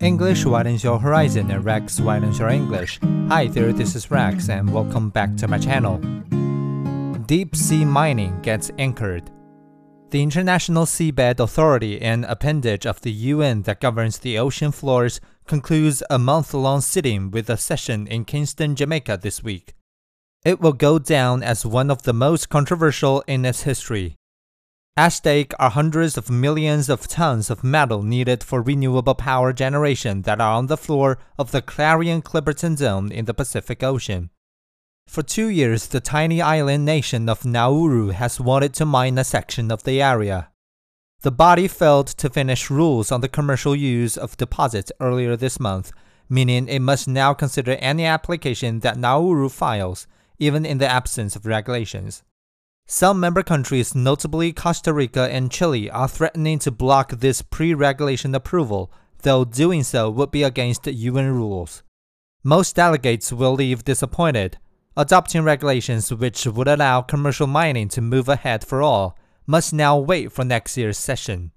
English widens your horizon and Rex widens your English. Hi there, this is Rex and welcome back to my channel. Deep sea mining gets anchored. The International Seabed Authority, an appendage of the UN that governs the ocean floors, concludes a month long sitting with a session in Kingston, Jamaica this week. It will go down as one of the most controversial in its history. At stake are hundreds of millions of tons of metal needed for renewable power generation that are on the floor of the Clarion Clipperton Zone in the Pacific Ocean. For two years, the tiny island nation of Nauru has wanted to mine a section of the area. The body failed to finish rules on the commercial use of deposits earlier this month, meaning it must now consider any application that Nauru files, even in the absence of regulations. Some member countries, notably Costa Rica and Chile, are threatening to block this pre regulation approval, though doing so would be against UN rules. Most delegates will leave disappointed. Adopting regulations which would allow commercial mining to move ahead for all must now wait for next year's session.